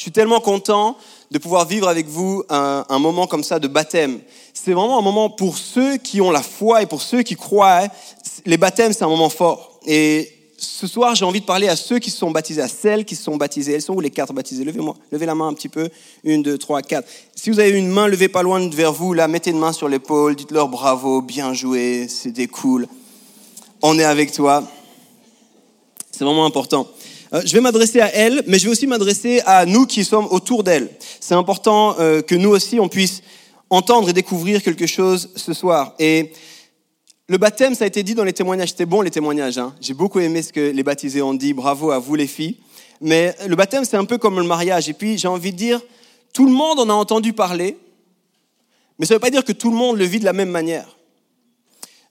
Je suis tellement content de pouvoir vivre avec vous un, moment comme ça de baptême. C'est vraiment un moment pour ceux qui ont la foi et pour ceux qui croient. Les baptêmes, c'est un moment fort. Et ce soir, j'ai envie de parler à ceux qui se sont baptisés, à celles qui se sont baptisées. Elles sont où les quatre baptisées? Levez-moi, levez la main un petit peu. Une, deux, trois, quatre. Si vous avez une main levée pas loin vers vous, là, mettez une main sur l'épaule, dites-leur bravo, bien joué, c'était cool. On est avec toi. C'est vraiment important. Euh, je vais m'adresser à elles, mais je vais aussi m'adresser à nous qui sommes autour d'elles. C'est important euh, que nous aussi, on puisse entendre et découvrir quelque chose ce soir. Et le baptême, ça a été dit dans les témoignages. C'était bon les témoignages. Hein. J'ai beaucoup aimé ce que les baptisés ont dit. Bravo à vous les filles. Mais le baptême, c'est un peu comme le mariage. Et puis, j'ai envie de dire, tout le monde en a entendu parler, mais ça ne veut pas dire que tout le monde le vit de la même manière.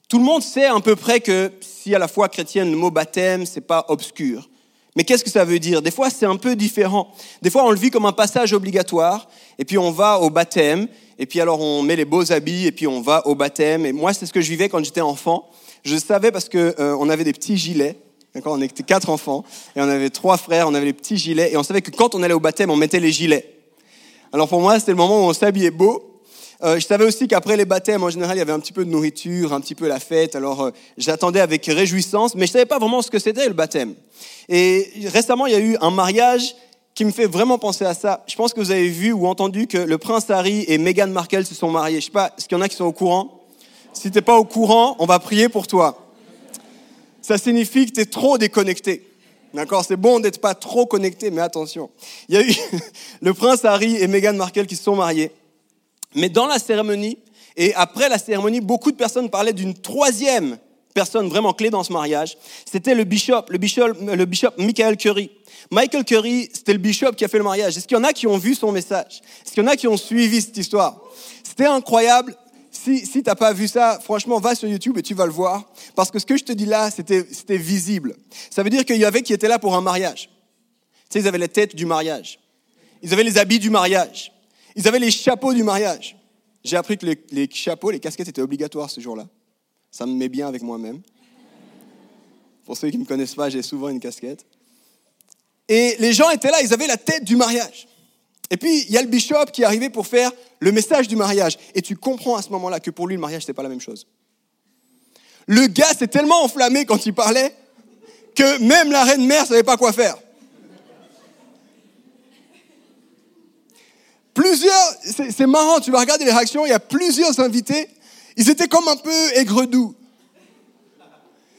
Tout le monde sait à peu près que si à la foi chrétienne, le mot baptême, c'est pas obscur. Mais qu'est-ce que ça veut dire? Des fois, c'est un peu différent. Des fois, on le vit comme un passage obligatoire, et puis on va au baptême, et puis alors on met les beaux habits, et puis on va au baptême. Et moi, c'est ce que je vivais quand j'étais enfant. Je savais parce que euh, on avait des petits gilets. D'accord, on était quatre enfants, et on avait trois frères, on avait les petits gilets, et on savait que quand on allait au baptême, on mettait les gilets. Alors pour moi, c'était le moment où on s'habillait beau. Euh, je savais aussi qu'après les baptêmes, en général, il y avait un petit peu de nourriture, un petit peu la fête. Alors euh, j'attendais avec réjouissance, mais je savais pas vraiment ce que c'était le baptême. Et récemment, il y a eu un mariage qui me fait vraiment penser à ça. Je pense que vous avez vu ou entendu que le prince Harry et Meghan Markle se sont mariés. Je sais pas, est-ce qu'il y en a qui sont au courant? Si t'es pas au courant, on va prier pour toi. Ça signifie que tu es trop déconnecté. D'accord? C'est bon d'être pas trop connecté, mais attention. Il y a eu le prince Harry et Meghan Markle qui se sont mariés. Mais dans la cérémonie, et après la cérémonie, beaucoup de personnes parlaient d'une troisième personne vraiment clé dans ce mariage. C'était le bishop, le bishop, le bishop Michael Curry. Michael Curry, c'était le bishop qui a fait le mariage. Est-ce qu'il y en a qui ont vu son message? Est-ce qu'il y en a qui ont suivi cette histoire? C'était incroyable. Si, si tu n'as pas vu ça, franchement, va sur YouTube et tu vas le voir. Parce que ce que je te dis là, c'était visible. Ça veut dire qu'il y avait qui étaient là pour un mariage. Tu sais, ils avaient les têtes du mariage. Ils avaient les habits du mariage. Ils avaient les chapeaux du mariage. J'ai appris que les, chapeaux, les casquettes étaient obligatoires ce jour-là. Ça me met bien avec moi-même. Pour ceux qui ne me connaissent pas, j'ai souvent une casquette. Et les gens étaient là, ils avaient la tête du mariage. Et puis, il y a le bishop qui est arrivé pour faire le message du mariage. Et tu comprends à ce moment-là que pour lui, le mariage, ce pas la même chose. Le gars s'est tellement enflammé quand il parlait que même la reine mère ne savait pas quoi faire. Plusieurs, c'est marrant, tu vas regarder les réactions, il y a plusieurs invités, ils étaient comme un peu aigre-doux.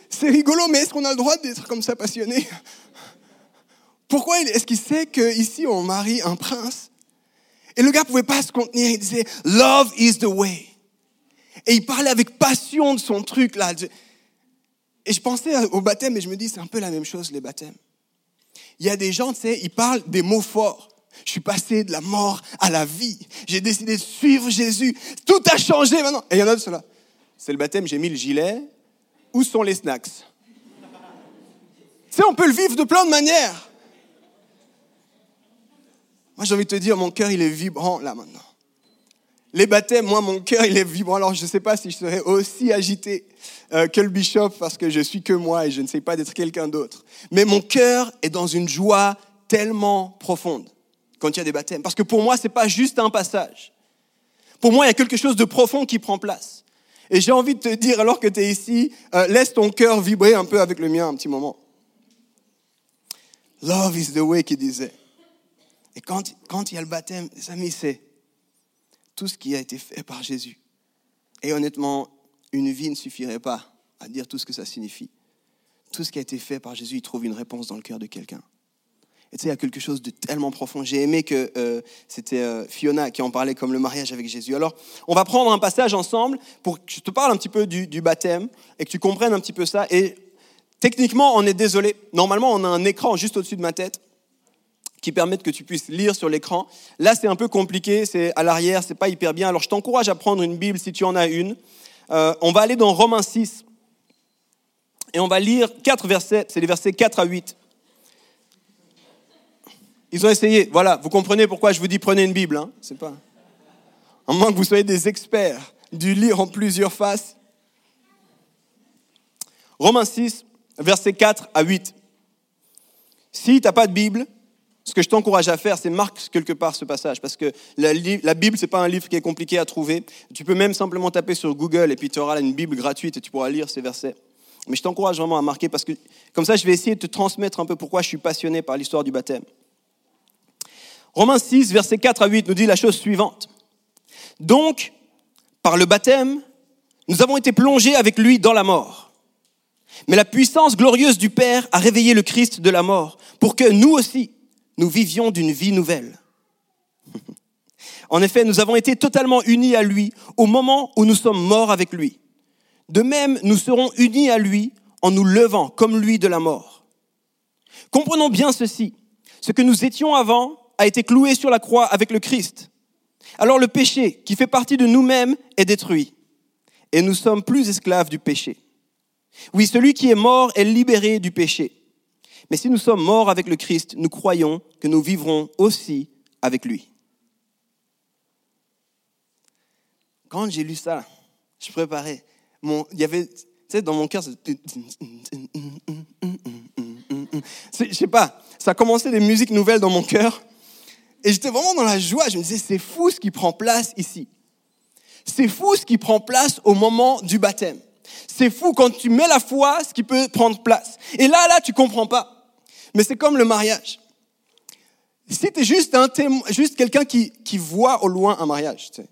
C'est rigolo, mais est-ce qu'on a le droit d'être comme ça passionné? Pourquoi est-ce qu'il sait qu'ici on marie un prince? Et le gars pouvait pas se contenir, il disait Love is the way. Et il parlait avec passion de son truc là. Et je pensais au baptême et je me dis c'est un peu la même chose les baptêmes. Il y a des gens, tu sais, ils parlent des mots forts. Je suis passé de la mort à la vie. J'ai décidé de suivre Jésus. Tout a changé maintenant. Et il y en a de cela. C'est le baptême, j'ai mis le gilet. Où sont les snacks? Tu sais, on peut le vivre de plein de manières. Moi, j'ai envie de te dire, mon cœur, il est vibrant là maintenant. Les baptêmes, moi, mon cœur, il est vibrant. Alors, je ne sais pas si je serais aussi agité euh, que le bishop parce que je suis que moi et je ne sais pas d'être quelqu'un d'autre. Mais mon cœur est dans une joie tellement profonde quand il y a des baptêmes. Parce que pour moi, ce n'est pas juste un passage. Pour moi, il y a quelque chose de profond qui prend place. Et j'ai envie de te dire, alors que tu es ici, euh, laisse ton cœur vibrer un peu avec le mien un petit moment. Love is the way qu'il disait. Et quand, quand il y a le baptême, les amis, c'est tout ce qui a été fait par Jésus. Et honnêtement, une vie ne suffirait pas à dire tout ce que ça signifie. Tout ce qui a été fait par Jésus, il trouve une réponse dans le cœur de quelqu'un. Et tu sais, il y a quelque chose de tellement profond. J'ai aimé que euh, c'était euh, Fiona qui en parlait comme le mariage avec Jésus. Alors, on va prendre un passage ensemble pour que je te parle un petit peu du, baptême et que tu comprennes un petit peu ça. Et techniquement, on est désolé. Normalement, on a un écran juste au-dessus de ma tête qui permettent que tu puisses lire sur l'écran. Là, c'est un peu compliqué, c'est à l'arrière, c'est pas hyper bien. Alors, je t'encourage à prendre une Bible si tu en as une. Euh, on va aller dans Romains 6 et on va lire quatre versets, c'est les versets 4 à 8. Ils ont essayé, voilà, vous comprenez pourquoi je vous dis prenez une Bible, hein c'est pas. À moins que vous soyez des experts du lire en plusieurs faces. Romains 6, versets 4 à 8. Si tu n'as pas de Bible, ce que je t'encourage à faire, c'est marque quelque part ce passage, parce que la, Bible, ce n'est pas un livre qui est compliqué à trouver. Tu peux même simplement taper sur Google et puis tu auras une Bible gratuite et tu pourras lire ces versets. Mais je t'encourage vraiment à marquer, parce que comme ça, je vais essayer de te transmettre un peu pourquoi je suis passionné par l'histoire du baptême. Romains 6, versets 4 à 8 nous dit la chose suivante. Donc, par le baptême, nous avons été plongés avec lui dans la mort. Mais la puissance glorieuse du Père a réveillé le Christ de la mort pour que nous aussi, nous vivions d'une vie nouvelle. En effet, nous avons été totalement unis à lui au moment où nous sommes morts avec lui. De même, nous serons unis à lui en nous levant comme lui de la mort. Comprenons bien ceci. Ce que nous étions avant a été cloué sur la croix avec le Christ. Alors le péché, qui fait partie de nous-mêmes, est détruit. Et nous sommes plus esclaves du péché. Oui, celui qui est mort est libéré du péché. Mais si nous sommes morts avec le Christ, nous croyons que nous vivrons aussi avec lui. Quand j'ai lu ça, je préparais. Mon, il y avait, tu sais, dans mon cœur, je sais pas, ça a commencé des musiques nouvelles dans mon cœur. Et j'étais vraiment dans la joie. Je me disais, c'est fou ce qui prend place ici. C'est fou ce qui prend place au moment du baptême. C'est fou quand tu mets la foi, ce qui peut prendre place. Et là, là, tu comprends pas. Mais c'est comme le mariage. Si tu es juste, juste quelqu'un qui, qui voit au loin un mariage, tu sais.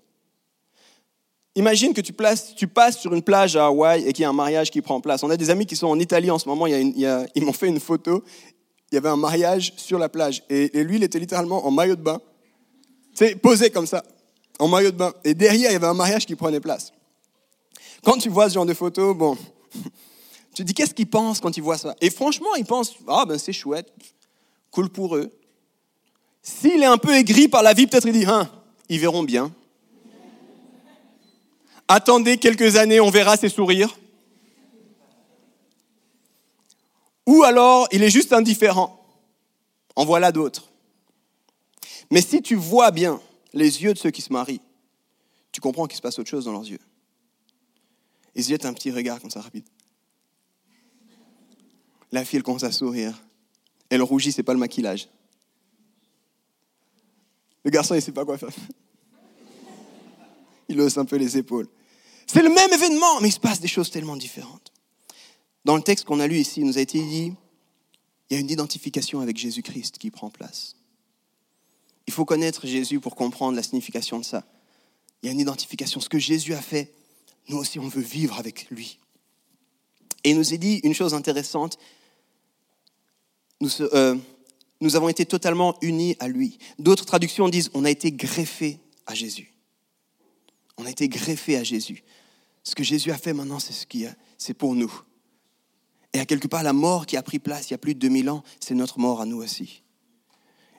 Imagine que tu, places, tu passes sur une plage à Hawaï et qu'il y a un mariage qui prend place. On a des amis qui sont en Italie en ce moment, ils m'ont fait une photo, il y avait un mariage sur la plage et, lui, il était littéralement en maillot de bain, tu posé comme ça, en maillot de bain. Et derrière, il y avait un mariage qui prenait place. Quand tu vois ce genre de photo, bon, tu dis, qu'est-ce qu'ils pensent quand ils voient ça? Et franchement, ils pensent, ah ben c'est chouette, cool pour eux. S'il est un peu aigri par la vie, peut-être il dit, hein, ils verront bien. Attendez quelques années, on verra ses sourires. Ou alors, il est juste indifférent. En voilà d'autres. Mais si tu vois bien les yeux de ceux qui se marient, tu comprends qu'il se passe autre chose dans leurs yeux. Ils jettent un petit regard comme ça rapide. La fille, elle commence à sourire. Elle rougit, c'est pas le maquillage. Le garçon, il sait pas quoi faire. Il hausse un peu les épaules. C'est le même événement, mais il se passe des choses tellement différentes. Dans le texte qu'on a lu ici, il nous a été dit, il y a une identification avec Jésus-Christ qui prend place. Il faut connaître Jésus pour comprendre la signification de ça. Il y a une identification. Ce que Jésus a fait, nous aussi, on veut vivre avec lui. Et il nous a dit une chose intéressante, euh, nous, avons été totalement unis à lui. D'autres traductions disent on a été greffé à Jésus. On a été greffé à Jésus. Ce que Jésus a fait maintenant, c'est ce c'est pour nous. Et à quelque part, la mort qui a pris place il y a plus de 2000 ans, c'est notre mort à nous aussi.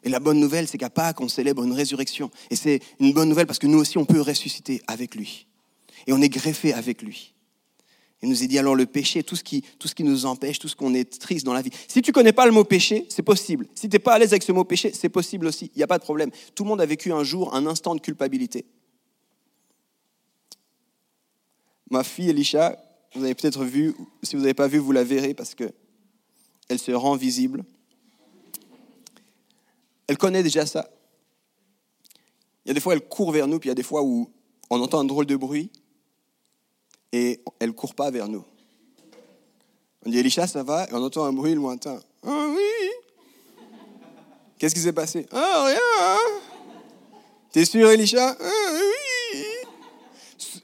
Et la bonne nouvelle, c'est qu'à Pâques, on célèbre une résurrection. Et c'est une bonne nouvelle parce que nous aussi, on peut ressusciter avec lui. Et on est greffé avec lui. Il nous a dit alors le péché, tout ce qui, tout ce qui nous empêche, tout ce qu'on est triste dans la vie. Si tu ne connais pas le mot péché, c'est possible. Si tu n'es pas à l'aise avec ce mot péché, c'est possible aussi. Il n'y a pas de problème. Tout le monde a vécu un jour un instant de culpabilité. Ma fille Elisha, vous avez peut-être vu, si vous n'avez pas vu, vous la verrez parce que elle se rend visible. Elle connaît déjà ça. Il y a des fois, elle court vers nous, puis il y a des fois où on entend un drôle de bruit, et elle ne court pas vers nous. On dit Elisha, ça va? Et on entend un bruit lointain. Ah oui Qu'est-ce qui s'est passé? Ah, rien T'es sûr, Elisha? Ah oui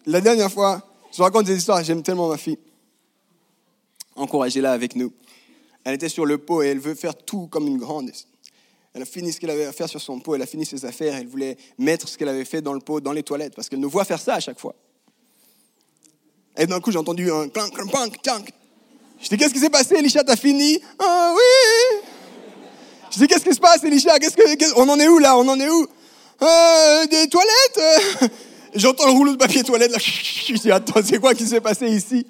La dernière fois, je vous raconte des histoires, j'aime tellement ma fille. Encouragez-la avec nous. Elle était sur le pot et elle veut faire tout comme une grande. Elle a fini ce qu'elle avait à faire sur son pot, elle a fini ses affaires, elle voulait mettre ce qu'elle avait fait dans le pot, dans les toilettes, parce qu'elle nous voit faire ça à chaque fois. Et d'un coup, j'ai entendu un clank, clank, clank, clank. Je dis, qu'est-ce qui s'est passé, Elisha, t'as fini? Ah oui Je dis, qu'est-ce qui se passe, Elisha? Qu'est-ce que, On en est où là? On en est où? Euh, Des toilettes? J'entends le rouleau de papier toilette là. Je dis, attends, c'est quoi qui s'est passé ici?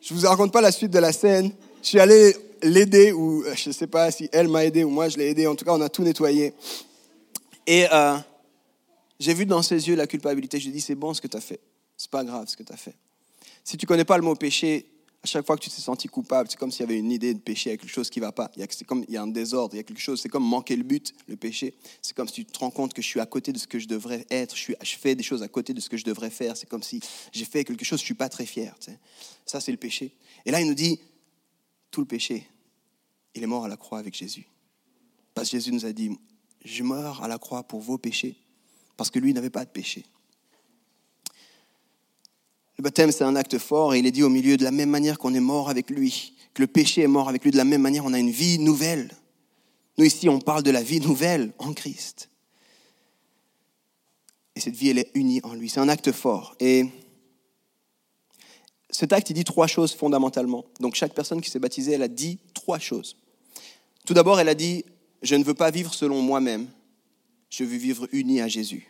Je vous raconte pas la suite de la scène. Je suis allé l'aider, ou euh, je ne sais pas si elle m'a aidé ou moi je l'ai aidé. En tout cas, on a tout nettoyé. Et euh, j'ai vu dans ses yeux la culpabilité. Je lui ai dit, c'est bon ce que tu as fait. C'est pas grave ce que tu as fait. Si tu connais pas le mot péché, à chaque fois que tu t'es senti coupable, c'est comme s'il y avait une idée de péché, il y a quelque chose qui ne va pas. C'est comme il y a un désordre, il y a quelque chose. C'est comme manquer le but, le péché. C'est comme si tu te rends compte que je suis à côté de ce que je devrais être. Je, fais des choses à côté de ce que je devrais faire. C'est comme si j'ai fait quelque chose, je suis pas très fier. Ça, c'est le péché. Et là, il nous dit tout le péché, il est mort à la croix avec Jésus. Parce que Jésus nous a dit je meurs à la croix pour vos péchés, parce que lui n'avait pas de péché. Le baptême, c'est un acte fort et il est dit au milieu de la même manière qu'on est mort avec lui, que le péché est mort avec lui, de la même manière on a une vie nouvelle. Nous ici, on parle de la vie nouvelle en Christ. Et cette vie, elle est unie en lui. C'est un acte fort. Et cet acte, il dit trois choses fondamentalement. Donc chaque personne qui s'est baptisée, elle a dit trois choses. Tout d'abord, elle a dit, je ne veux pas vivre selon moi-même, je veux vivre uni à Jésus.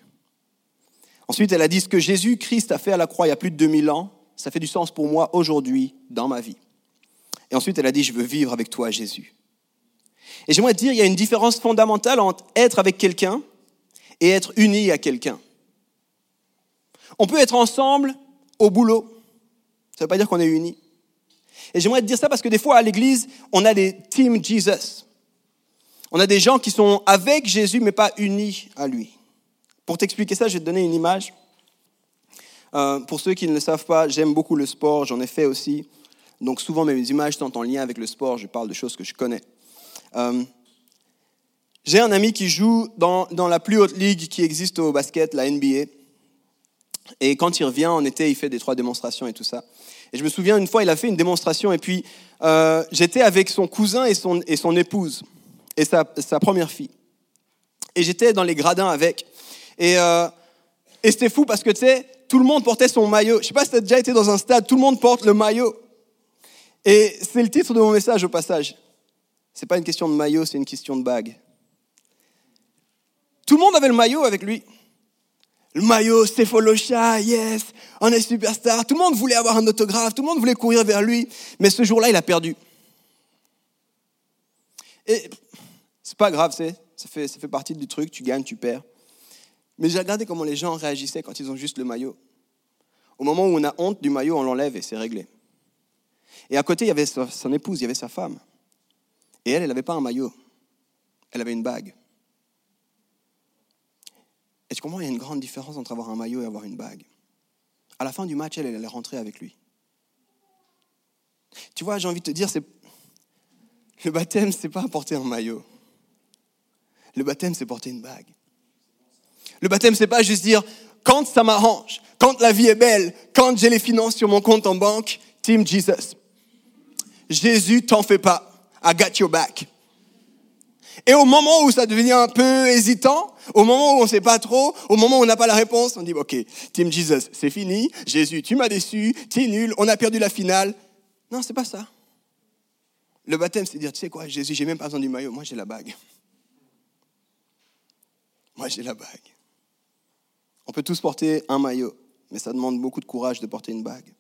Ensuite, elle a dit ce que Jésus-Christ a fait à la croix il y a plus de 2000 ans, ça fait du sens pour moi aujourd'hui dans ma vie. Et ensuite, elle a dit je veux vivre avec toi, Jésus. Et j'aimerais dire, il y a une différence fondamentale entre être avec quelqu'un et être uni à quelqu'un. On peut être ensemble au boulot. Ça ne veut pas dire qu'on est unis. Et j'aimerais te dire ça parce que des fois, à l'église, on a des team Jesus. On a des gens qui sont avec Jésus, mais pas unis à lui. Pour t'expliquer ça, je vais te donner une image. Euh, pour ceux qui ne le savent pas, j'aime beaucoup le sport, j'en ai fait aussi. Donc souvent mes images sont en lien avec le sport, je parle de choses que je connais. Euh, j'ai un ami qui joue dans, dans, la plus haute ligue qui existe au basket, la NBA. Et quand il revient en été, il fait des trois démonstrations et tout ça. Et je me souviens, une fois, il a fait une démonstration et puis euh, j'étais avec son cousin et son, et son épouse et sa, sa première fille. Et j'étais dans les gradins avec. Et, euh, et c'était fou parce que, tu sais, tout le monde portait son maillot. Je sais pas si tu as déjà été dans un stade, tout le monde porte le maillot. Et c'est le titre de mon message au passage. C'est pas une question de maillot, c'est une question de bague. Tout le monde avait le maillot avec lui. Le maillot, Stépholosha, yes, on est superstar. Tout le monde voulait avoir un autographe, tout le monde voulait courir vers lui. Mais ce jour-là, il a perdu. Et c'est pas grave, ça fait, ça fait partie du truc, tu gagnes, tu perds. Mais j'ai regardé comment les gens réagissaient quand ils ont juste le maillot. Au moment où on a honte du maillot, on l'enlève et c'est réglé. Et à côté, il y avait son épouse, il y avait sa femme. Et elle, elle n'avait pas un maillot. Elle avait une bague. Et tu comprends, il y a une grande différence entre avoir un maillot et avoir une bague? À la fin du match, elle, elle est rentrée avec lui. Tu vois, j'ai envie de te dire, c'est le baptême, c'est pas porter un maillot. Le baptême, c'est porter une bague. Le baptême, c'est pas juste dire quand ça m'arrange, quand la vie est belle, quand j'ai les finances sur mon compte en banque, Team Jesus. Jésus, t'en fais pas. I got your back. Et au moment où ça devient un peu hésitant, au moment où on ne sait pas trop, au moment où on n'a pas la réponse, on dit, OK, Team Jesus, c'est fini. Jésus, tu m'as déçu, tu es nul, on a perdu la finale. Non, c'est pas ça. Le baptême, c'est dire, tu sais quoi, Jésus, j'ai même pas besoin du maillot, moi j'ai la bague. Moi j'ai la bague. On peut tous porter un maillot, mais ça demande beaucoup de courage de porter une bague.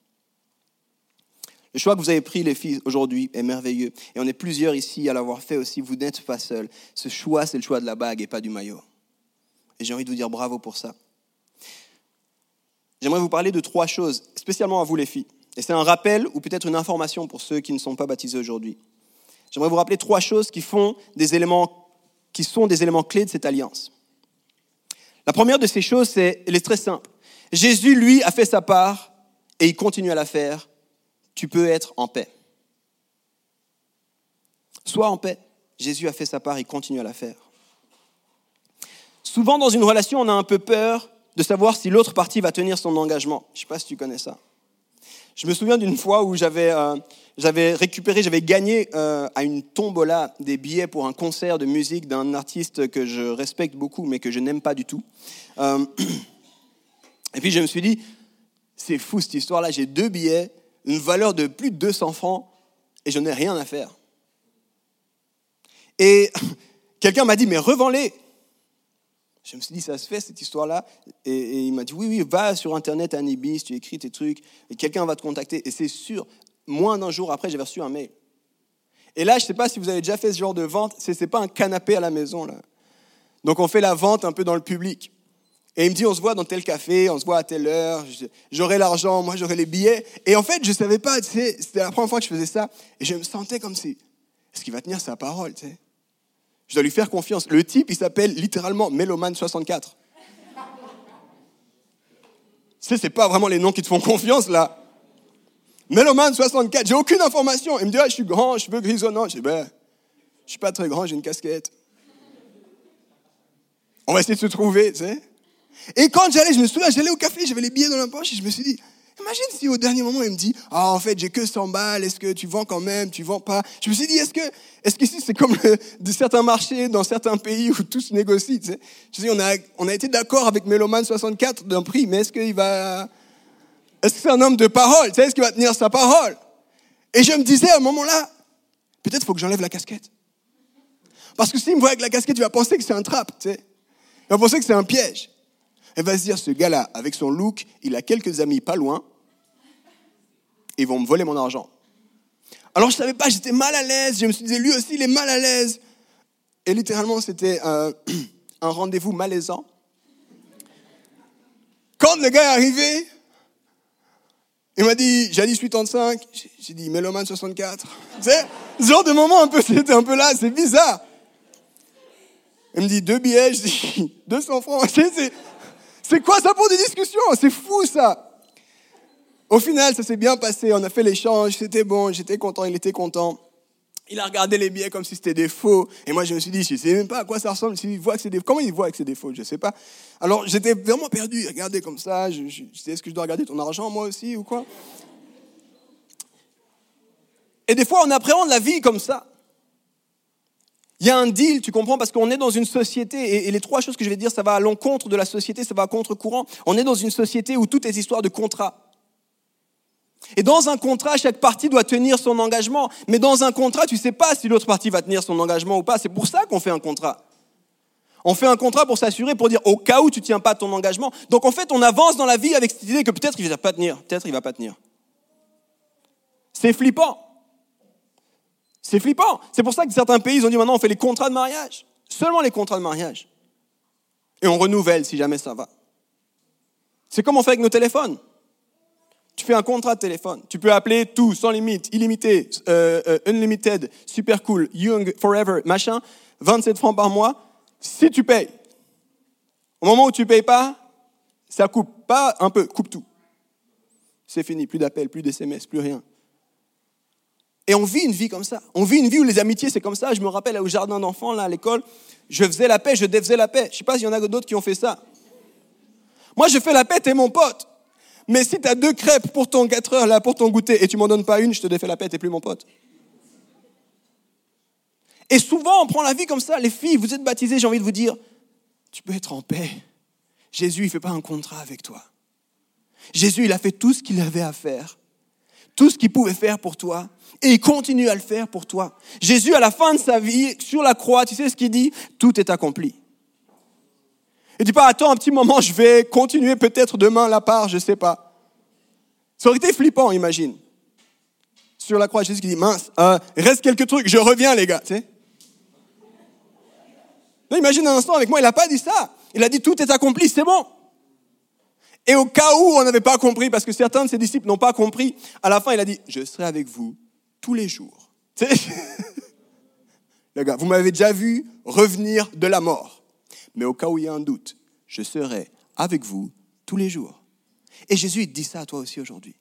Le choix que vous avez pris, les filles, aujourd'hui est merveilleux. Et on est plusieurs ici à l'avoir fait aussi. Vous n'êtes pas seuls. Ce choix, c'est le choix de la bague et pas du maillot. Et j'ai envie de vous dire bravo pour ça. J'aimerais vous parler de trois choses, spécialement à vous les filles. Et c'est un rappel ou peut-être une information pour ceux qui ne sont pas baptisés aujourd'hui. J'aimerais vous rappeler trois choses qui, font des éléments, qui sont des éléments clés de cette alliance. La première de ces choses, c'est, elle est très simple. Jésus, lui, a fait sa part et il continue à la faire. Tu peux être en paix. Sois en paix. Jésus a fait sa part, il continue à la faire. Souvent, dans une relation, on a un peu peur de savoir si l'autre partie va tenir son engagement. Je ne sais pas si tu connais ça. Je me souviens d'une fois où j'avais euh, récupéré, j'avais gagné euh, à une tombola des billets pour un concert de musique d'un artiste que je respecte beaucoup mais que je n'aime pas du tout. Euh, et puis je me suis dit, c'est fou cette histoire-là, j'ai deux billets, une valeur de plus de 200 francs et je n'ai rien à faire. Et quelqu'un m'a dit, mais revends-les. Je me suis dit, ça se fait cette histoire-là. Et, il m'a dit, oui, oui, va sur Internet, Anibis, tu écris tes trucs, et quelqu'un va te contacter. Et c'est sûr, moins d'un jour après, j'ai reçu un mail. Et là, je ne sais pas si vous avez déjà fait ce genre de vente, ce n'est pas un canapé à la maison. Là. Donc on fait la vente un peu dans le public. Et il me dit, on se voit dans tel café, on se voit à telle heure, j'aurai l'argent, moi j'aurai les billets. Et en fait, je ne savais pas, c'était la première fois que je faisais ça, et je me sentais comme si, est-ce qu'il va tenir sa parole tu sais? Je dois lui faire confiance. Le type, il s'appelle littéralement Meloman64. Tu sais, c'est pas vraiment les noms qui te font confiance là. Meloman64, j'ai aucune information. Il me dit, ah, je suis grand, je veux grisonnant. Je dis, ben, je suis pas très grand, j'ai une casquette. On va essayer de se trouver, tu sais. Et quand j'allais, je me souviens, j'allais au café, j'avais les billets dans la poche et je me suis dit, imagine si au dernier moment il me dit, ah en fait j'ai que 100 balles, est-ce que tu vends quand même, tu vends pas? Je me suis dit, est-ce que, est-ce qu'ici c'est comme de certains marchés dans certains pays où tout se négocie tu sais? Je me suis dit, on a, on a été d'accord avec Meloman 64 d'un prix, mais est-ce qu'il va, est-ce que c'est un homme de parole tu sais, Est-ce qu'il va tenir sa parole? Et je me disais à un moment-là, peut-être faut que j'enlève la casquette. Parce que s'il me voit avec la casquette, il va penser que c'est un trap, tu sais. Il va penser que c'est un piège. Elle va se dire, ce gars-là, avec son look, il a quelques amis pas loin, ils vont me voler mon argent. Alors je ne savais pas, j'étais mal à l'aise, je me suis dit, lui aussi, il est mal à l'aise. Et littéralement, c'était un, rendez-vous malaisant. Quand le gars est arrivé, il m'a dit, j'ai dit 85, j'ai dit Meloman 64. Tu sais, ce genre de moment un peu, c'était un peu là, c'est bizarre. Il me dit deux billets, je dis 200 francs. C'est quoi ça pour des discussions? C'est fou ça. Au final, ça s'est bien passé. On a fait l'échange, c'était bon, j'étais content, il était content. Il a regardé les billets comme si c'était des faux. Et moi, je me suis dit, je ne sais même pas à quoi ça ressemble. Comment il voit que c'est des faux? Je ne sais pas. Alors, j'étais vraiment perdu. Regardez comme ça. Je, je, est-ce que je dois regarder ton argent, moi aussi, ou quoi? Et des fois, on appréhende la vie comme ça. Il y a un deal, tu comprends, parce qu'on est dans une société, et, les trois choses que je vais dire, ça va à l'encontre de la société, ça va à contre-courant. On est dans une société où tout est histoire de contrat. Et dans un contrat, chaque partie doit tenir son engagement. Mais dans un contrat, tu ne sais pas si l'autre partie va tenir son engagement ou pas. C'est pour ça qu'on fait un contrat. On fait un contrat pour s'assurer, pour dire au cas où tu ne tiens pas ton engagement. Donc en fait, on avance dans la vie avec cette idée que peut-être il ne va pas tenir, peut-être il va pas tenir. C'est flippant. C'est flippant. C'est pour ça que certains pays ont dit maintenant on fait les contrats de mariage. Seulement les contrats de mariage. Et on renouvelle si jamais ça va. C'est comme on fait avec nos téléphones. Tu fais un contrat de téléphone. Tu peux appeler tout, sans limite, illimité, euh, euh, unlimited, super cool, young, forever, machin, 27 francs par mois, si tu payes. Au moment où tu payes pas, ça coupe. Pas un peu, coupe tout. C'est fini, plus d'appels, plus d'SMS, plus rien. Et on vit une vie comme ça. On vit une vie où les amitiés, c'est comme ça. Je me rappelle au jardin d'enfants, là, à l'école, je faisais la paix, je défaisais la paix. Je sais pas s'il y en a d'autres qui ont fait ça. Moi, je fais la paix, t'es mon pote. Mais si tu as deux crêpes pour ton 4 heures, là, pour ton goûter, et tu m'en donnes pas une, je te défais la paix, t'es plus mon pote. Et souvent, on prend la vie comme ça. Les filles, vous êtes baptisées, j'ai envie de vous dire, tu peux être en paix. Jésus, il ne fait pas un contrat avec toi. Jésus, il a fait tout ce qu'il avait à faire tout ce qu'il pouvait faire pour toi. Et il continue à le faire pour toi. Jésus, à la fin de sa vie, sur la croix, tu sais ce qu'il dit? Tout est accompli. Il dit pas, attends un petit moment, je vais continuer peut-être demain la part, je sais pas. Ça aurait été flippant, imagine. Sur la croix, Jésus qui dit, mince, euh, reste quelques trucs, je reviens les gars. Tu sais imagine un instant avec moi, il n'a pas dit ça. Il a dit, tout est accompli, c'est bon. Et au cas où on n'avait pas compris, parce que certains de ses disciples n'ont pas compris, à la fin, il a dit, je serai avec vous tous les jours. Le gars, vous m'avez déjà vu revenir de la mort. Mais au cas où il y a un doute, je serai avec vous tous les jours. Et Jésus, dit ça à toi aussi aujourd'hui.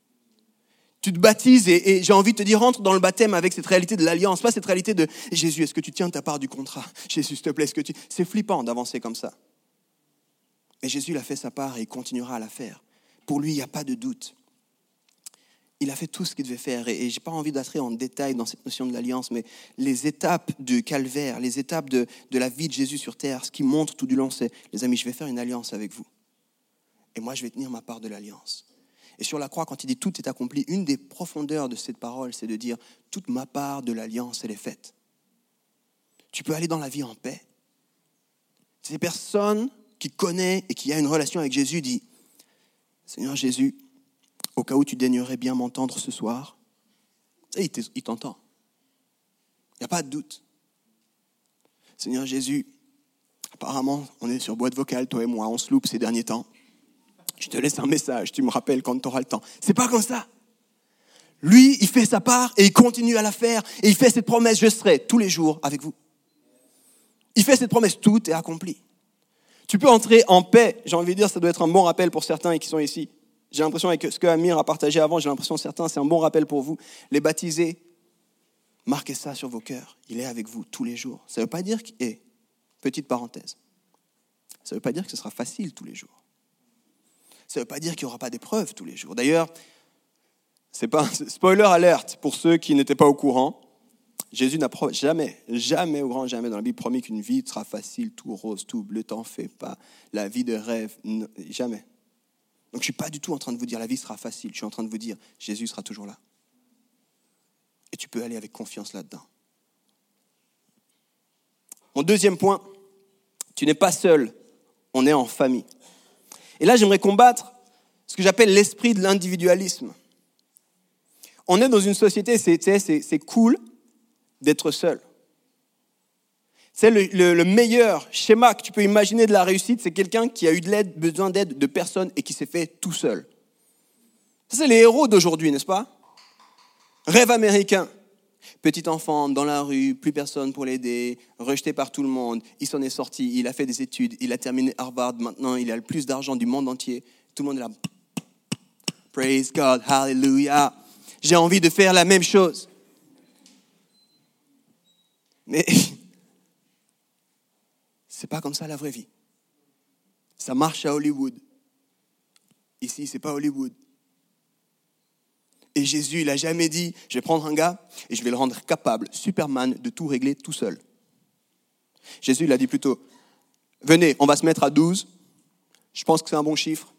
Tu te baptises et, j'ai envie de te dire, rentre dans le baptême avec cette réalité de l'alliance, pas cette réalité de Jésus, est-ce que tu tiens ta part du contrat Jésus, s'il te plaît, est-ce que tu... C'est flippant d'avancer comme ça. Et Jésus a fait sa part et il continuera à la faire. Pour lui, il n'y a pas de doute. Il a fait tout ce qu'il devait faire. Et, je n'ai pas envie d'entrer en détail dans cette notion de l'alliance, mais les étapes du calvaire, les étapes de, de la vie de Jésus sur terre, ce qui montre tout du long, c'est, les amis, je vais faire une alliance avec vous. Et moi, je vais tenir ma part de l'alliance. Et sur la croix, quand il dit tout est accompli, une des profondeurs de cette parole, c'est de dire toute ma part de l'alliance, elle est faite. tu peux aller dans la vie en paix. Ces personnes qui connaissent et qui a une relation avec Jésus dit, Seigneur Jésus, au cas où tu daignerais bien m'entendre ce soir, il t'entend. Il n'y a pas de doute. Seigneur Jésus, apparemment, on est sur boîte vocale, toi et moi, on se loupe ces derniers temps. Je te laisse un message, tu me rappelles quand tu auras le temps. C'est pas comme ça. Lui, il fait sa part et il continue à la faire et il fait cette promesse, je serai tous les jours avec vous. Il fait cette promesse, tout est accompli. Tu peux entrer en paix, j'ai envie de dire, ça doit être un bon rappel pour certains qui sont ici. J'ai l'impression avec ce que Amir a partagé avant, j'ai l'impression certains, c'est un bon rappel pour vous. Les baptisés, marquez ça sur vos cœurs. Il est avec vous tous les jours. Ça ne veut pas dire que, et, petite parenthèse, ça ne veut pas dire que ce sera facile tous les jours. Ça ne veut pas dire qu'il n'y aura pas d'épreuves tous les jours. D'ailleurs, c'est pas spoiler alerte pour ceux qui n'étaient pas au courant. Jésus n'a jamais, jamais au grand jamais dans la Bible promis qu'une vie sera facile, tout rose, tout bleu, t'en fais pas, la vie de rêve, jamais. Donc je suis pas du tout en train de vous dire la vie sera facile, je suis en train de vous dire Jésus sera toujours là. Et tu peux aller avec confiance là-dedans. Mon deuxième point, tu n'es pas seul, on est en famille. Et là, j'aimerais combattre ce que j'appelle l'esprit de l'individualisme. On est dans une société, c'est cool d'être seul. C'est le, meilleur schéma que tu peux imaginer de la réussite, c'est quelqu'un qui a eu de l'aide, besoin d'aide de personne et qui s'est fait tout seul. C'est les héros d'aujourd'hui, n'est-ce pas? Rêve américain. Petit enfant dans la rue, plus personne pour l'aider, rejeté par tout le monde. Il s'en est sorti, il a fait des études, il a terminé Harvard, maintenant il a le plus d'argent du monde entier. Tout le monde est là. Praise God, hallelujah. J'ai envie de faire la même chose. Mais c'est pas comme ça la vraie vie. Ça marche à Hollywood. Ici, c'est pas Hollywood. Et Jésus, il n'a jamais dit, je vais prendre un gars et je vais le rendre capable, Superman, de tout régler tout seul. Jésus, il a dit plutôt, venez, on va se mettre à 12. Je pense que c'est un bon chiffre.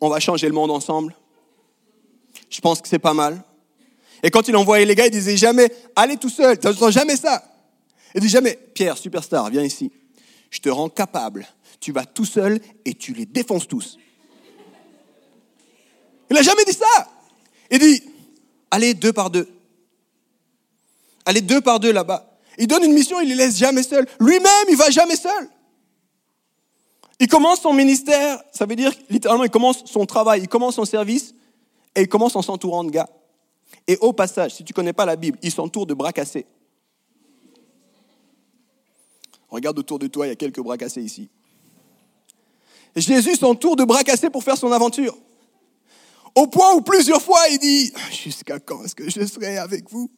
On va changer le monde ensemble. Je pense que c'est pas mal. Et quand il envoyait les gars, il disait jamais, allez tout seul, tu jamais ça? Il dit jamais, Pierre, superstar, viens ici. Je te rends capable. Tu vas tout seul et tu les défonces tous. Il n'a jamais dit ça. Il dit, allez deux par deux. Allez deux par deux là-bas. Il donne une mission, il les laisse jamais seuls. Lui-même, il va jamais seul. Il commence son ministère, ça veut dire littéralement, il commence son travail, il commence son service et il commence en s'entourant de gars. Et au passage, si tu ne connais pas la Bible, il s'entoure de bras cassés. Regarde autour de toi, il y a quelques bras cassés ici. Jésus s'entoure de bras cassés pour faire son aventure. Au point où plusieurs fois il dit, jusqu'à quand est-ce que je serai avec vous?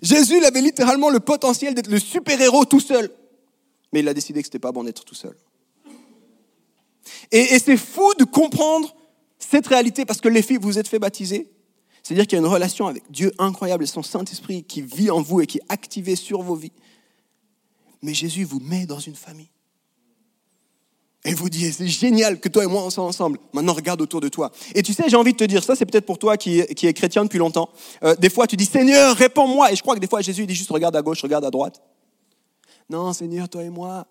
Jésus avait littéralement le potentiel d'être le super-héros tout seul. Mais il a décidé que ce n'était pas bon d'être tout seul. Et, et c'est fou de comprendre cette réalité parce que les filles, vous êtes fait baptiser. C'est-à-dire qu'il y a une relation avec Dieu incroyable et son Saint-Esprit qui vit en vous et qui est activé sur vos vies. Mais Jésus vous met dans une famille. Et vous dit, c'est génial que toi et moi on soit ensemble. Maintenant, regarde autour de toi. Et tu sais, j'ai envie de te dire, ça c'est peut-être pour toi qui, qui chrétien depuis longtemps. Euh, des fois, tu dis, Seigneur, réponds-moi. Et je crois que des fois, Jésus dit juste, regarde à gauche, regarde à droite. Non, Seigneur, toi et moi,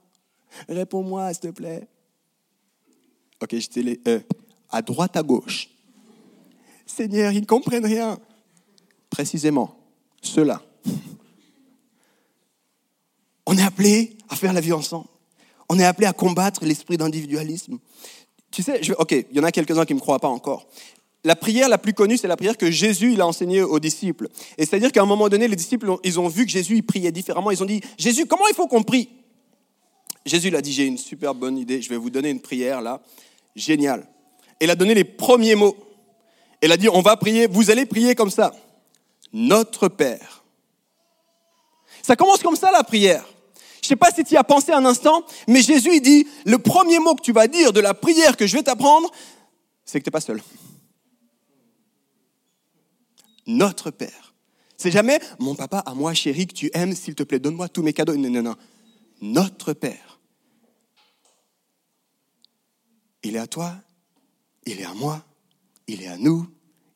réponds-moi, s'il te plaît. Ok, je t'ai... Euh, à droite, à gauche. Seigneur, ils ne comprennent rien. Précisément, ceux-là. On est appelé à faire la vie ensemble. On est appelé à combattre l'esprit d'individualisme. Tu sais, ok, il y en a quelques-uns qui ne me croient pas encore. La prière la plus connue, c'est la prière que Jésus il a enseignée aux disciples. Et c'est-à-dire qu'à un moment donné, les disciples, ils ont vu que Jésus il priait différemment. Ils ont dit, Jésus, comment il faut qu'on prie? Jésus il a dit, j'ai une super bonne idée, je vais vous donner une prière là, géniale. Il a donné les premiers mots. Il a dit, on va prier, vous allez prier comme ça. Notre Père. Ça commence comme ça la prière. Je ne sais pas si tu y as pensé un instant, mais Jésus dit, le premier mot que tu vas dire de la prière que je vais t'apprendre, c'est que tu n'es pas seul. Notre Père. C'est jamais mon papa à moi chéri que tu aimes, s'il te plaît, donne-moi tous mes cadeaux. Non, non, non. Notre Père. Il est à toi, il est à moi, il est à nous,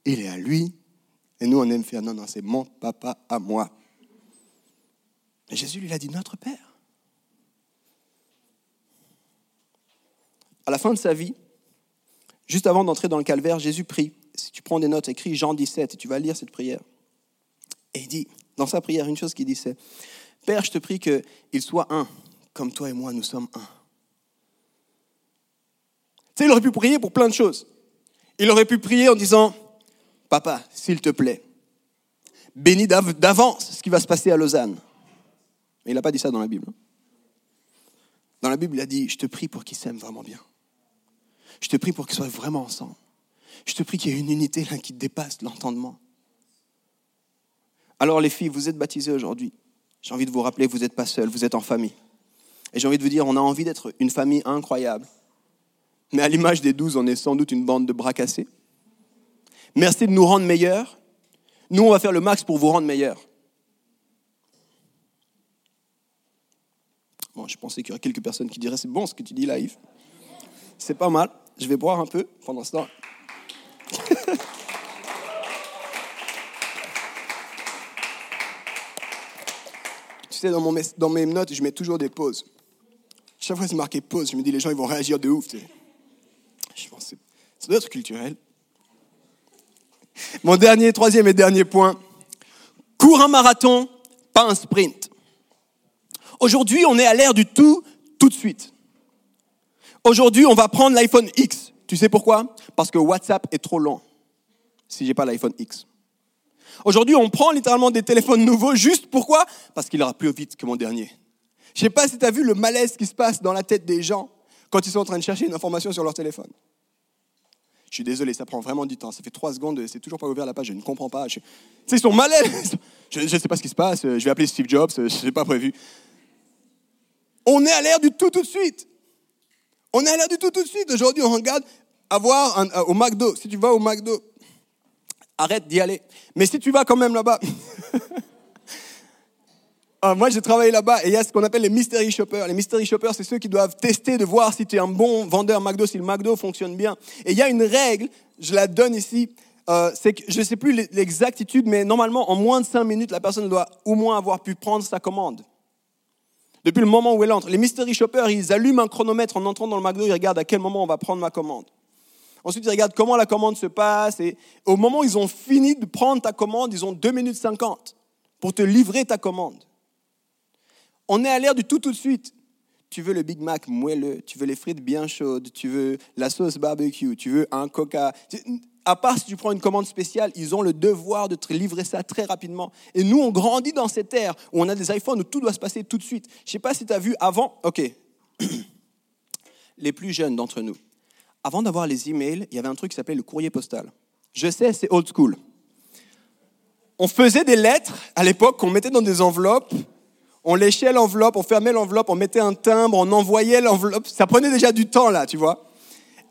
il est à lui. Et nous, on aime faire, non, non, c'est mon papa à moi. Mais Jésus lui a dit Notre Père. À la fin de sa vie, juste avant d'entrer dans le calvaire, Jésus prie. Si tu prends des notes, écris Jean 17 et tu vas lire cette prière. Et il dit, dans sa prière, une chose qu'il dit, c'est Père, je te prie qu'il soit un, comme toi et moi, nous sommes un. Tu sais, il aurait pu prier pour plein de choses. Il aurait pu prier en disant Papa, s'il te plaît, bénis d'avance ce qui va se passer à Lausanne. Mais il n'a pas dit ça dans la Bible. Hein. Dans la Bible, il a dit Je te prie pour qu'ils s'aiment vraiment bien. Je te prie pour qu'ils soient vraiment ensemble. Je te prie qu'il y ait une unité là qui dépasse l'entendement. Alors les filles, vous êtes baptisées aujourd'hui. J'ai envie de vous rappeler vous n'êtes pas seules, vous êtes en famille. Et j'ai envie de vous dire, on a envie d'être une famille incroyable. Mais à l'image des douze, on est sans doute une bande de bras cassés. Merci de nous rendre meilleurs. Nous, on va faire le max pour vous rendre meilleurs. Bon, je pensais qu'il y aurait quelques personnes qui diraient, c'est bon ce que tu dis Yves. C'est pas mal. Je vais boire un peu pendant ce temps. tu sais, dans, mon, dans mes notes, je mets toujours des pauses. Chaque fois, c'est marqué pause. Je me dis, les gens, ils vont réagir de ouf. Je pense que ça doit être culturel. Mon dernier, troisième et dernier point. Cours un marathon, pas un sprint. Aujourd'hui, on est à l'ère du tout, tout de suite. Aujourd'hui, on va prendre l'iPhone X. Tu sais pourquoi? Parce que WhatsApp est trop lent si j'ai pas l'iPhone X. Aujourd'hui, on prend littéralement des téléphones nouveaux juste pourquoi? Parce qu'il ira plus vite que mon dernier. Je sais pas si tu as vu le malaise qui se passe dans la tête des gens quand ils sont en train de chercher une information sur leur téléphone. Je suis désolé, ça prend vraiment du temps. Ça fait trois secondes, c'est toujours pas ouvert la page, je ne comprends pas. Je... Ils sont malaises. Je ne sais pas ce qui se passe, je vais appeler Steve Jobs, je n'ai pas prévu. On est à l'ère du tout tout de suite. On est à l'ère du tout tout de suite. Aujourd'hui, on regarde avoir un, au McDo. Si tu vas au McDo, arrête d'y aller. Mais si tu vas quand même là-bas, ah, moi j'ai travaillé là-bas et il y a ce qu'on appelle les mystery shoppers. Les mystery shoppers, c'est ceux qui doivent tester de voir si tu es un bon vendeur McDo, si le McDo fonctionne bien. Et il y a une règle, je la donne ici, euh, c'est que je ne sais plus l'exactitude, mais normalement en moins de 5 minutes, la personne doit au moins avoir pu prendre sa commande. Depuis le moment où elle entre. Les mystery shoppers, ils allument un chronomètre en entrant dans le McDo, ils regardent à quel moment on va prendre ma commande. Ensuite, ils regardent comment la commande se passe. Et au moment où ils ont fini de prendre ta commande, ils ont 2 minutes 50 pour te livrer ta commande. On est à l'ère du tout tout de suite. Tu veux le Big Mac moelleux, tu veux les frites bien chaudes, tu veux la sauce barbecue, tu veux un coca. À part si tu prends une commande spéciale, ils ont le devoir de te livrer ça très rapidement. Et nous, on grandit dans cette ère où on a des iPhones où tout doit se passer tout de suite. Je ne sais pas si tu as vu avant, ok, les plus jeunes d'entre nous, avant d'avoir les emails, il y avait un truc qui s'appelait le courrier postal. Je sais, c'est old school. On faisait des lettres à l'époque qu'on mettait dans des enveloppes. On léchait l'enveloppe, on fermait l'enveloppe, on mettait un timbre, on envoyait l'enveloppe. Ça prenait déjà du temps là, tu vois.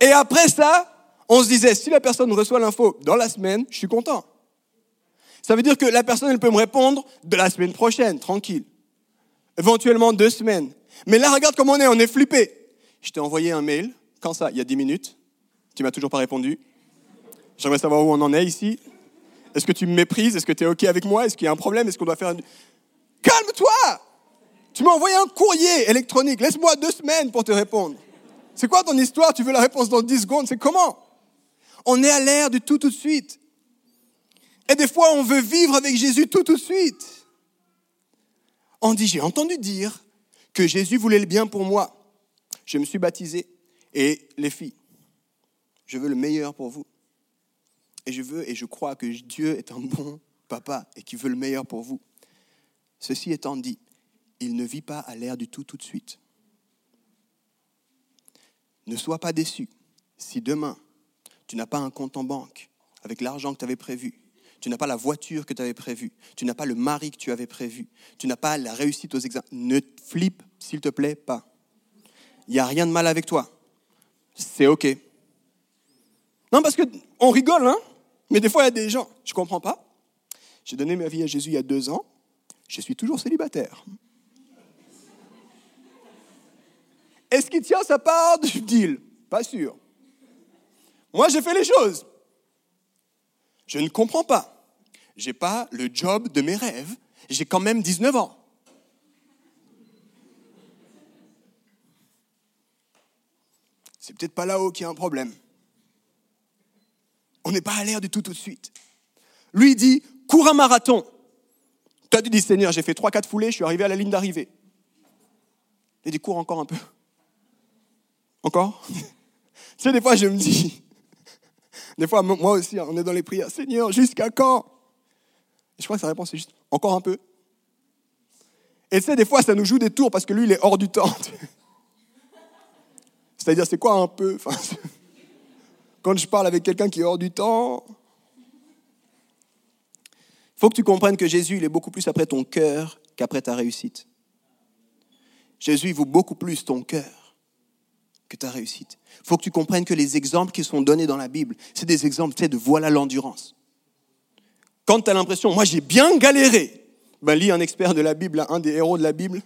Et après ça, on se disait, si la personne reçoit l'info dans la semaine, je suis content. Ça veut dire que la personne, elle peut me répondre de la semaine prochaine, tranquille. Éventuellement deux semaines. Mais là, regarde comment on est, on est flippé. Je t'ai envoyé un mail, quand ça Il y a 10 minutes. Tu m'as toujours pas répondu. J'aimerais savoir où on en est ici. Est-ce que tu me méprises? Est-ce que tu es OK avec moi? Est-ce qu'il y a un problème? Est-ce qu'on doit faire un... Calme-toi Tu m'as envoyé un courrier électronique. Laisse-moi deux semaines pour te répondre. C'est quoi ton histoire? Tu veux la réponse dans 10 secondes? C'est comment? On est à l'ère du tout tout de suite. Et des fois, on veut vivre avec Jésus tout tout de suite. On dit, j'ai entendu dire que Jésus voulait le bien pour moi. Je me suis baptisé. Et les filles, je veux le meilleur pour vous. Et je veux et je crois que Dieu est un bon papa et qu'il veut le meilleur pour vous. Ceci étant dit, il ne vit pas à l'air du tout tout de suite. Ne sois pas déçu si demain tu n'as pas un compte en banque avec l'argent que tu avais prévu, tu n'as pas la voiture que tu avais prévue, tu n'as pas le mari que tu avais prévu, tu n'as pas la réussite aux examens. Ne flippe, s'il te plaît, pas. Il n'y a rien de mal avec toi c'est OK. Non, parce qu'on rigole, hein Mais des fois, il y a des gens, je ne comprends pas. J'ai donné ma vie à Jésus il y a deux ans. Je suis toujours célibataire. Est-ce qu'il tient sa part du deal? Pas sûr. Moi, j'ai fait les choses. Je ne comprends pas. J'ai pas le job de mes rêves. J'ai quand même 19 ans. C'est peut-être pas là-haut qu'il y a un problème. On n'est pas à l'air du tout tout de suite. Lui dit, cours un marathon. Toi, tu dis, Seigneur, j'ai fait 3-4 foulées, je suis arrivé à la ligne d'arrivée. Il dit, cours encore un peu. Encore? Tu sais, des fois, je me dis, des fois, moi aussi, on est dans les prières, Seigneur, jusqu'à quand? Je crois que sa réponse est juste, encore un peu. Et tu sais, des fois, ça nous joue des tours parce que lui, il est hors du temps. C'est-à-dire, c'est quoi un peu? Enfin, Quand je parle avec quelqu'un qui est hors du temps, il faut que tu comprennes que Jésus, il est beaucoup plus après ton cœur qu'après ta réussite. Jésus, il vaut beaucoup plus ton cœur que ta réussite. Il faut que tu comprennes que les exemples qui sont donnés dans la Bible, c'est des exemples de voilà l'endurance. Quand tu as l'impression, moi j'ai bien galéré, ben lis un expert de la Bible, un des héros de la Bible.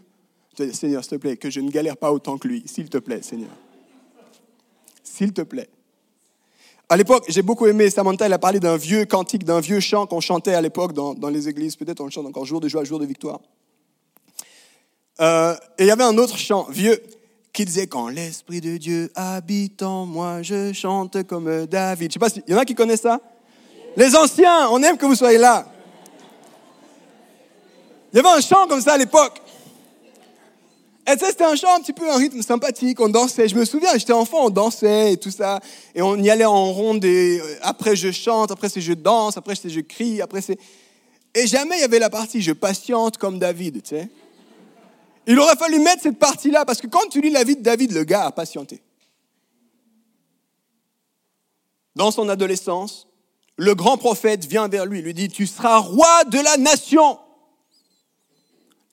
Seigneur, s'il te plaît, que je ne galère pas autant que lui, s'il te plaît, Seigneur. S'il te plaît. À l'époque, j'ai beaucoup aimé, Samantha, elle a parlé d'un vieux cantique, d'un vieux chant qu'on chantait à l'époque dans, les églises. Peut-être on le chante encore jour de joie, jour de victoire. Euh, et il y avait un autre chant, vieux, qui disait Quand l'Esprit de Dieu habite en moi, je chante comme David. Je sais pas s'il y en a qui connaissent ça? Les anciens, on aime que vous soyez là. Il y avait un chant comme ça à l'époque. Et ça, c'était un chant un petit peu un rythme sympathique, on dansait. Je me souviens, j'étais enfant, on dansait et tout ça. Et on y allait en ronde et euh, après je chante, après c'est je danse, après c'est je crie, après c'est... Et jamais il y avait la partie je patiente comme David, tu sais. Il aurait fallu mettre cette partie-là parce que quand tu lis la vie de David, le gars a patienté. Dans son adolescence, le grand prophète vient vers lui, lui dit, tu seras roi de la nation.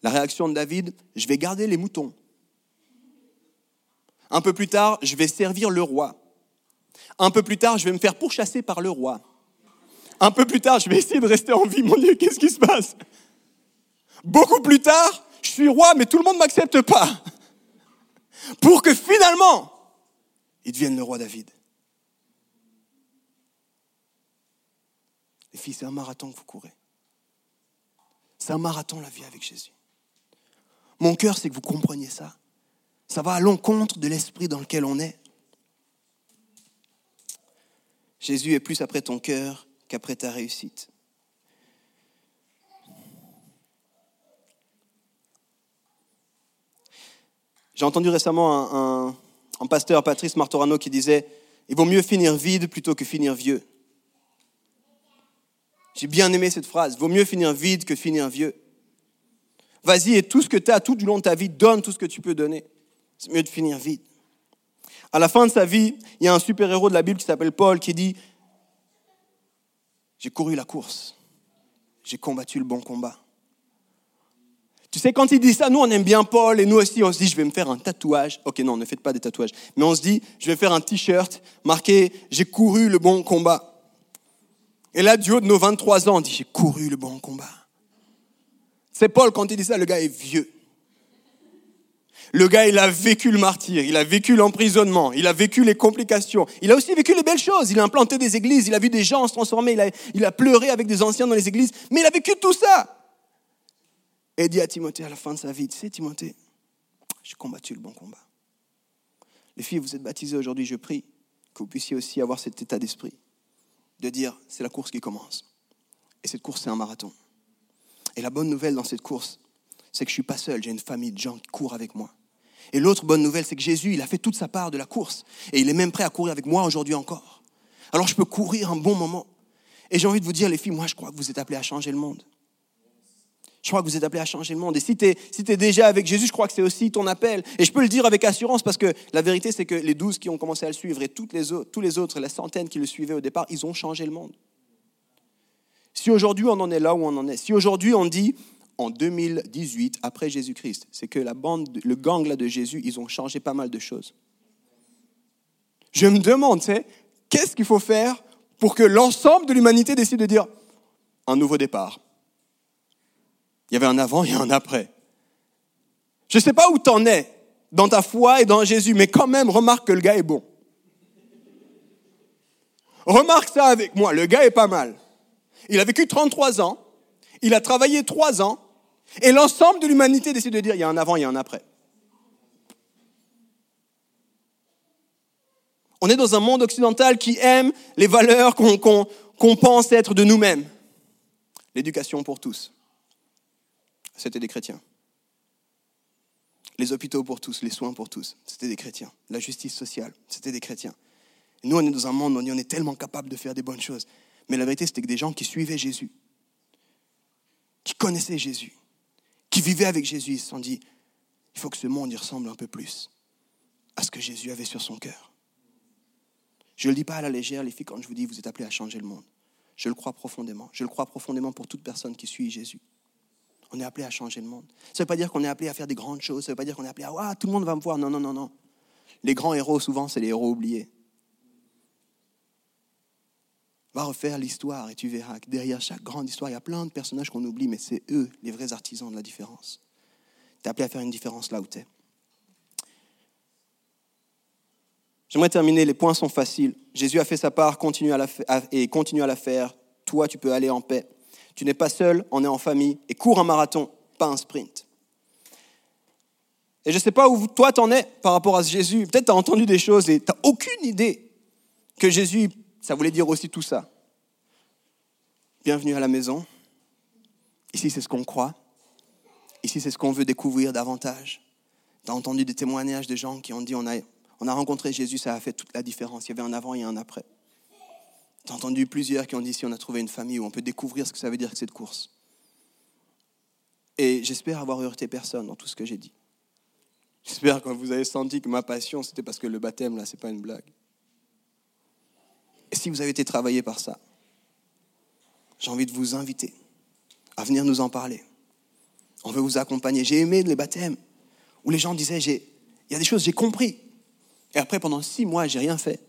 La réaction de David, je vais garder les moutons. Un peu plus tard, je vais servir le roi. Un peu plus tard, je vais me faire pourchasser par le roi. Un peu plus tard, je vais essayer de rester en vie. Mon Dieu, qu'est-ce qui se passe? Beaucoup plus tard, je suis roi, mais tout le monde ne m'accepte pas. Pour que finalement, il devienne le roi David. Les filles, c'est un marathon que vous courez. C'est un marathon la vie avec Jésus. Mon cœur, c'est que vous compreniez ça. Ça va à l'encontre de l'esprit dans lequel on est. Jésus est plus après ton cœur qu'après ta réussite. J'ai entendu récemment un, pasteur, Patrice Martorano, qui disait Il vaut mieux finir vide plutôt que finir vieux. J'ai bien aimé cette phrase. Vaut mieux finir vide que finir vieux. Vas-y et tout ce que tu as tout du long de ta vie, donne tout ce que tu peux donner. C'est mieux de finir vite. À la fin de sa vie, il y a un super-héros de la Bible qui s'appelle Paul qui dit J'ai couru la course, j'ai combattu le bon combat. Tu sais, quand il dit ça, nous, on aime bien Paul et nous aussi, on se dit, je vais me faire un tatouage. Ok, non, ne faites pas des tatouages. Mais on se dit, je vais faire un t-shirt marqué, j'ai couru le bon combat. Et là, du haut de nos 23 ans, on dit, j'ai couru le bon combat. C'est Paul, quand il dit ça, le gars est vieux. Le gars, il a vécu le martyr, il a vécu l'emprisonnement, il a vécu les complications, il a aussi vécu les belles choses. Il a implanté des églises, il a vu des gens se transformer, il a, il a pleuré avec des anciens dans les églises, mais il a vécu tout ça. Et dit à Timothée à la fin de sa vie, tu sais Timothée, j'ai combattu le bon combat. Les filles, vous êtes baptisées aujourd'hui, je prie que vous puissiez aussi avoir cet état d'esprit, de dire, c'est la course qui commence. Et cette course, c'est un marathon. Et la bonne nouvelle dans cette course, c'est que je ne suis pas seul, j'ai une famille de gens qui courent avec moi. Et l'autre bonne nouvelle, c'est que Jésus, il a fait toute sa part de la course. Et il est même prêt à courir avec moi aujourd'hui encore. Alors je peux courir un bon moment. Et j'ai envie de vous dire, les filles, moi je crois que vous êtes appelés à changer le monde. Je crois que vous êtes appelés à changer le monde. Et si tu es, déjà avec Jésus, je crois que c'est aussi ton appel. Et je peux le dire avec assurance parce que la vérité, c'est que les douze qui ont commencé à le suivre et tous les autres, la centaine qui le suivaient au départ, ils ont changé le monde. Si aujourd'hui on en est là où on en est, si aujourd'hui on dit en 2018, après Jésus-Christ, c'est que la bande, le gang de Jésus, ils ont changé pas mal de choses. Je me demande, qu'est-ce qu'il faut faire pour que l'ensemble de l'humanité décide de dire un nouveau départ Il y avait un avant et un après. Je ne sais pas où tu en es dans ta foi et dans Jésus, mais quand même, remarque que le gars est bon. Remarque ça avec moi, le gars est pas mal. Il a vécu 33 ans, il a travaillé 3 ans, et l'ensemble de l'humanité décide de dire il y a un avant, il y a un après. On est dans un monde occidental qui aime les valeurs qu'on pense être de nous-mêmes. L'éducation pour tous. C'était des chrétiens. Les hôpitaux pour tous, les soins pour tous, c'était des chrétiens. La justice sociale, c'était des chrétiens. nous, on est dans un monde où on est tellement capable de faire des bonnes choses. Mais la vérité, c'était que des gens qui suivaient Jésus, qui connaissaient Jésus, qui vivaient avec Jésus, ils se sont dit, il faut que ce monde y ressemble un peu plus à ce que Jésus avait sur son cœur. Je ne le dis pas à la légère, les filles, quand je vous dis, vous êtes appelés à changer le monde. Je le crois profondément. Je le crois profondément pour toute personne qui suit Jésus. On est appelé à changer le monde. Ça ne veut pas dire qu'on est appelé à faire des grandes choses. Ça ne veut pas dire qu'on est appelé à ah, tout le monde va me voir. Non, non, non, non. Les grands héros, souvent, c'est les héros oubliés. Va refaire l'histoire et tu verras que derrière chaque grande histoire, il y a plein de personnages qu'on oublie, mais c'est eux les vrais artisans de la différence. Tu es appelé à faire une différence là où tu es. J'aimerais terminer, les points sont faciles. Jésus a fait sa part continue à la et continue à la faire. Toi, tu peux aller en paix. Tu n'es pas seul, on est en famille. Et cours un marathon, pas un sprint. Et je ne sais pas où toi t'en es par rapport à Jésus. Peut-être tu as entendu des choses et tu n'as aucune idée que Jésus, ça voulait dire aussi tout ça. Bienvenue à la maison. Ici, c'est ce qu'on croit. Ici, c'est ce qu'on veut découvrir davantage. Tu as entendu des témoignages de gens qui ont dit on a, on a rencontré Jésus, ça a fait toute la différence. Il y avait un avant et un après. J'ai entendu plusieurs qui ont dit si on a trouvé une famille où on peut découvrir ce que ça veut dire que cette course. Et j'espère avoir heurté personne dans tout ce que j'ai dit. J'espère que vous avez senti que ma passion, c'était parce que le baptême, là, c'est pas une blague. Et si vous avez été travaillé par ça, j'ai envie de vous inviter à venir nous en parler. On veut vous accompagner. J'ai aimé les baptêmes où les gens disaient, il y a des choses, j'ai compris. Et après, pendant six mois, j'ai rien fait.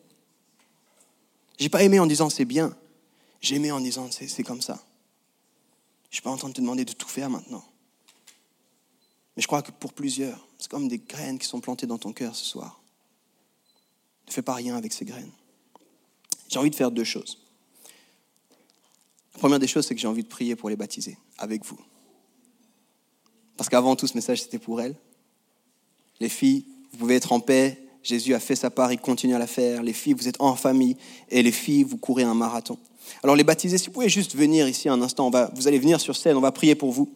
J'ai pas aimé en disant c'est bien. J'ai aimé en disant c'est comme ça. Je suis pas en train de te demander de tout faire maintenant. Mais je crois que pour plusieurs, c'est comme des graines qui sont plantées dans ton cœur ce soir. Ne fais pas rien avec ces graines. J'ai envie de faire deux choses. La première des choses, c'est que j'ai envie de prier pour les baptiser avec vous. Parce qu'avant tout, ce message, c'était pour elles. Les filles, vous pouvez être en paix, Jésus a fait sa part, il continue à la faire. Les filles, vous êtes en famille et les filles, vous courez un marathon. Alors les baptisés, si vous pouvez juste venir ici un instant, vous allez venir sur scène, on va prier pour vous.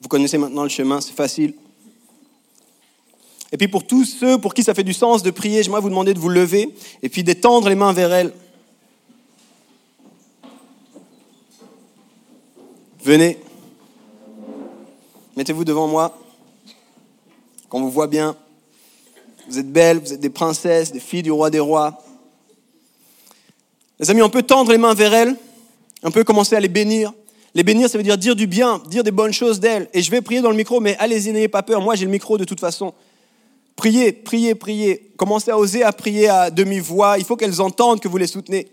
Vous connaissez maintenant le chemin, c'est facile. Et puis pour tous ceux pour qui ça fait du sens de prier, j'aimerais vous demander de vous lever et puis d'étendre les mains vers elles. Venez. Mettez-vous devant moi. Qu'on vous voit bien. Vous êtes belles, vous êtes des princesses, des filles du roi des rois. Les amis, on peut tendre les mains vers elles. On peut commencer à les bénir. Les bénir, ça veut dire dire du bien, dire des bonnes choses d'elles. Et je vais prier dans le micro, mais allez-y, n'ayez pas peur. Moi, j'ai le micro de toute façon. Priez, priez, priez. Commencez à oser à prier à demi-voix. Il faut qu'elles entendent que vous les soutenez.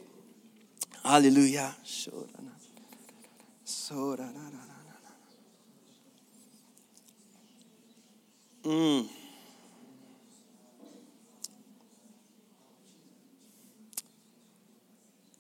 Alléluia. Hmm.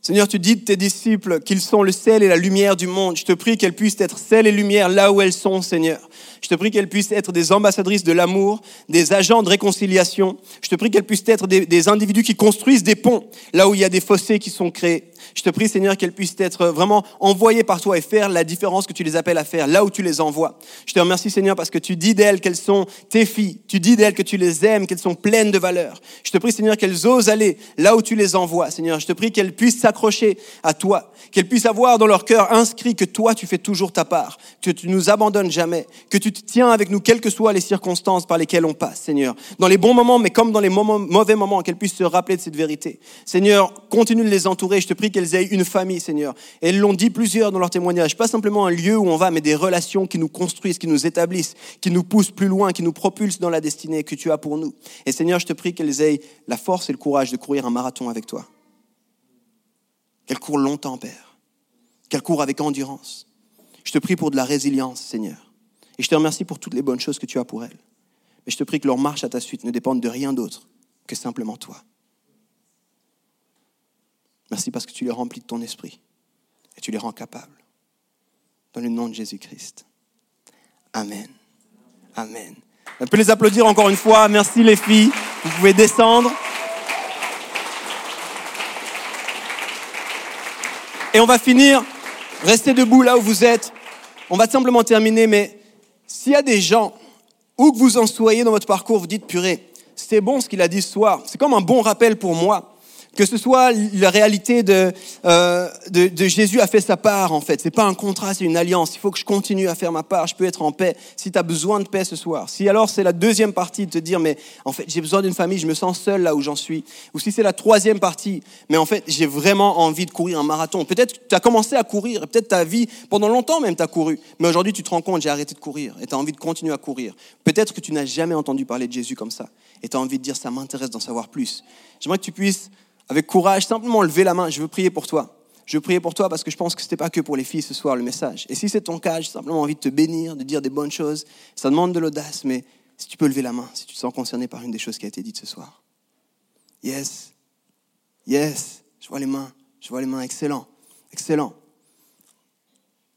Seigneur, tu dis de tes disciples qu'ils sont le sel et la lumière du monde. Je te prie qu'elles puissent être sel et lumière là où elles sont, Seigneur. Je te prie qu'elles puissent être des ambassadrices de l'amour, des agents de réconciliation. Je te prie qu'elles puissent être des, des, individus qui construisent des ponts là où il y a des fossés qui sont créés. Je te prie, Seigneur, qu'elles puissent être vraiment envoyées par toi et faire la différence que tu les appelles à faire là où tu les envoies. Je te remercie, Seigneur, parce que tu dis d'elles qu'elles sont tes filles. Tu dis d'elles que tu les aimes, qu'elles sont pleines de valeur. Je te prie, Seigneur, qu'elles osent aller là où tu les envoies. Seigneur, je te prie qu'elles puissent s'accrocher à toi, qu'elles puissent avoir dans leur cœur inscrit que toi, tu fais toujours ta part, que tu nous abandonnes jamais, que tu te tiens avec nous, quelles que soient les circonstances par lesquelles on passe, Seigneur. Dans les bons moments, mais comme dans les mauvais moments, qu'elles puissent se rappeler de cette vérité. Seigneur, continue de les entourer. Je te prie qu'elles aient une famille, Seigneur. Elles l'ont dit plusieurs dans leur témoignage. Pas simplement un lieu où on va, mais des relations qui nous construisent, qui nous établissent, qui nous poussent plus loin, qui nous propulsent dans la destinée que tu as pour nous. Et Seigneur, je te prie qu'elles aient la force et le courage de courir un marathon avec toi. Qu'elles courent longtemps, Père. Qu'elles courent avec endurance. Je te prie pour de la résilience, Seigneur. Et je te remercie pour toutes les bonnes choses que tu as pour elles. Mais je te prie que leur marche à ta suite ne dépende de rien d'autre que simplement toi. Merci parce que tu les remplis de ton esprit et tu les rends capables. Dans le nom de Jésus-Christ. Amen. Amen. On peut les applaudir encore une fois. Merci les filles. Vous pouvez descendre. Et on va finir. Restez debout là où vous êtes. On va simplement terminer, mais s'il y a des gens, où que vous en soyez dans votre parcours, vous dites, purée, c'est bon ce qu'il a dit ce soir. C'est comme un bon rappel pour moi que ce soit la réalité de, euh, de, de, Jésus a fait sa part en fait. C'est pas un contrat, c'est une alliance. Il faut que je continue à faire ma part. Je peux être en paix. Si tu as besoin de paix ce soir, si alors c'est la deuxième partie de te dire mais en fait j'ai besoin d'une famille, je me sens seul là où j'en suis. Ou si c'est la troisième partie, mais en fait j'ai vraiment envie de courir un marathon. Peut-être tu as commencé à courir, peut-être ta vie pendant longtemps même tu as couru, mais aujourd'hui tu te rends compte j'ai arrêté de courir et tu as envie de continuer à courir. Peut-être que tu n'as jamais entendu parler de Jésus comme ça et tu as envie de dire ça m'intéresse d'en savoir plus. J'aimerais que tu puisses avec courage, simplement lever la main. Je veux prier pour toi. Je veux prier pour toi parce que je pense que ce n'était pas que pour les filles ce soir le message. Et si c'est ton cas, j'ai simplement envie de te bénir, de dire des bonnes choses. Ça demande de l'audace, mais si tu peux lever la main, si tu te sens concerné par une des choses qui a été dite ce soir. Yes. Yes. Je vois les mains. Je vois les mains. Excellent. Excellent.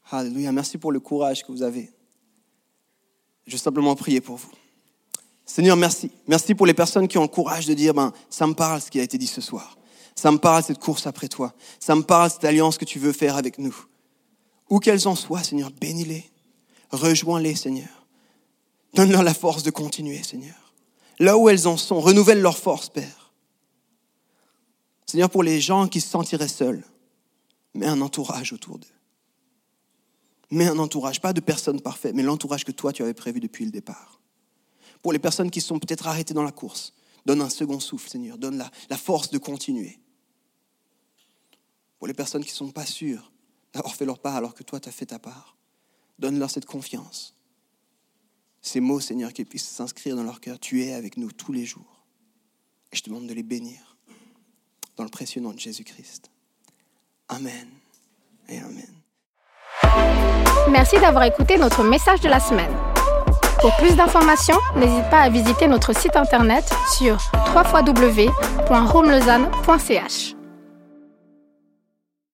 Alléluia. Merci pour le courage que vous avez. Je veux simplement prier pour vous. Seigneur, merci. Merci pour les personnes qui ont le courage de dire, ben, ça me parle ce qui a été dit ce soir. Ça me parle cette course après toi. Ça me parle cette alliance que tu veux faire avec nous. Où qu'elles en soient, Seigneur, bénis-les. Rejoins-les, Seigneur. Donne-leur la force de continuer, Seigneur. Là où elles en sont, renouvelle leur force, Père. Seigneur, pour les gens qui se sentiraient seuls, mets un entourage autour d'eux. Mets un entourage, pas de personnes parfaites, mais l'entourage que toi tu avais prévu depuis le départ. Pour les personnes qui sont peut-être arrêtées dans la course, donne un second souffle, Seigneur. Donne la, la force de continuer pour les personnes qui ne sont pas sûres d'avoir fait leur part alors que toi, tu as fait ta part. Donne-leur cette confiance. Ces mots, Seigneur, qui puissent s'inscrire dans leur cœur. Tu es avec nous tous les jours. Je te demande de les bénir dans le précieux nom de Jésus-Christ. Amen et Amen. Merci d'avoir écouté notre message de la semaine. Pour plus d'informations, n'hésite pas à visiter notre site internet sur www.homelausanne.ch.